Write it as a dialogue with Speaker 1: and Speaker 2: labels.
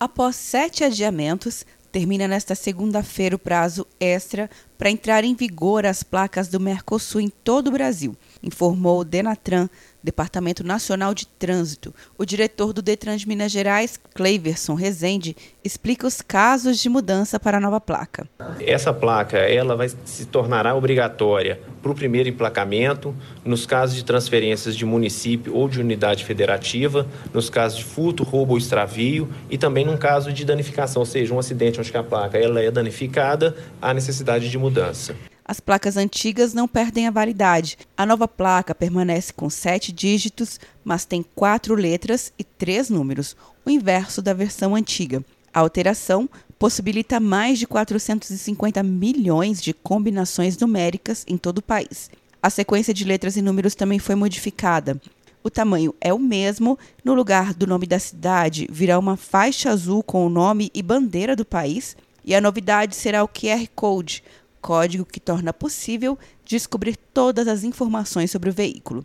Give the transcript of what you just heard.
Speaker 1: Após sete adiamentos, termina nesta segunda-feira o prazo extra para entrar em vigor as placas do Mercosul em todo o Brasil, informou o Denatran, Departamento Nacional de Trânsito. O diretor do Detran de Minas Gerais, Cleiverson Rezende, explica os casos de mudança para a nova placa.
Speaker 2: Essa placa ela vai se tornará obrigatória para o primeiro emplacamento, nos casos de transferências de município ou de unidade federativa, nos casos de furto, roubo ou extravio e também num caso de danificação, ou seja, um acidente onde a placa ela é danificada, há necessidade de mudança.
Speaker 1: As placas antigas não perdem a validade. A nova placa permanece com sete dígitos, mas tem quatro letras e três números, o inverso da versão antiga. A alteração possibilita mais de 450 milhões de combinações numéricas em todo o país. A sequência de letras e números também foi modificada. O tamanho é o mesmo, no lugar do nome da cidade virá uma faixa azul com o nome e bandeira do país, e a novidade será o QR Code, código que torna possível descobrir todas as informações sobre o veículo.